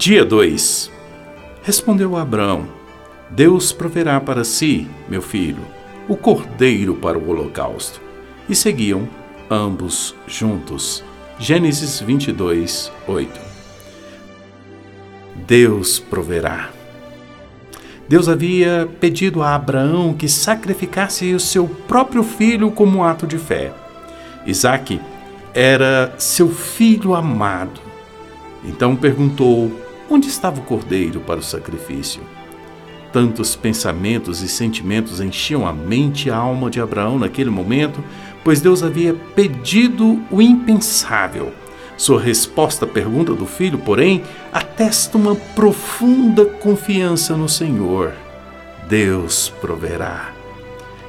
Dia 2 Respondeu Abraão: Deus proverá para si, meu filho, o cordeiro para o holocausto. E seguiam ambos juntos. Gênesis 22, 8. Deus proverá. Deus havia pedido a Abraão que sacrificasse o seu próprio filho como ato de fé. Isaac era seu filho amado. Então perguntou: onde estava o cordeiro para o sacrifício? Tantos pensamentos e sentimentos enchiam a mente e a alma de Abraão naquele momento, pois Deus havia pedido o impensável sua resposta à pergunta do filho, porém, atesta uma profunda confiança no Senhor. Deus proverá.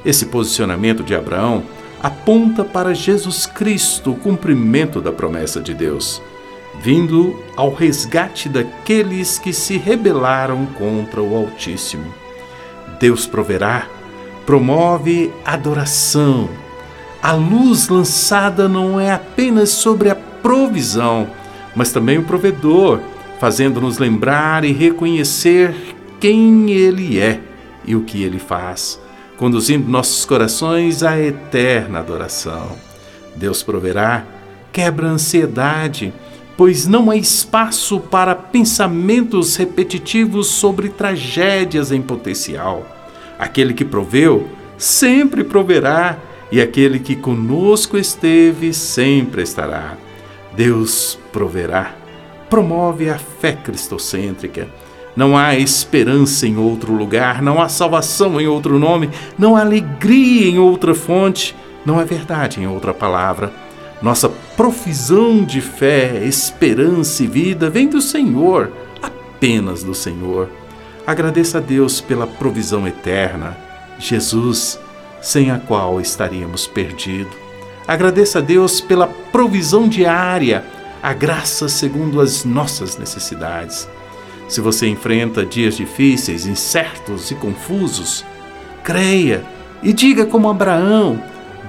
Esse posicionamento de Abraão aponta para Jesus Cristo, o cumprimento da promessa de Deus, vindo ao resgate daqueles que se rebelaram contra o Altíssimo. Deus proverá, promove adoração. A luz lançada não é apenas sobre a provisão, mas também o provedor, fazendo-nos lembrar e reconhecer quem Ele é e o que Ele faz, conduzindo nossos corações à eterna adoração. Deus proverá, quebra a ansiedade, pois não há espaço para pensamentos repetitivos sobre tragédias em potencial. Aquele que proveu, sempre proverá, e aquele que conosco esteve, sempre estará. Deus proverá. Promove a fé cristocêntrica. Não há esperança em outro lugar, não há salvação em outro nome, não há alegria em outra fonte, não há verdade em outra palavra. Nossa profissão de fé, esperança e vida vem do Senhor, apenas do Senhor. Agradeça a Deus pela provisão eterna, Jesus, sem a qual estaríamos perdidos. Agradeça a Deus pela provisão diária, a graça segundo as nossas necessidades. Se você enfrenta dias difíceis, incertos e confusos, creia e diga como Abraão: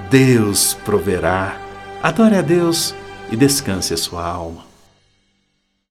Deus proverá. Adore a Deus e descanse a sua alma.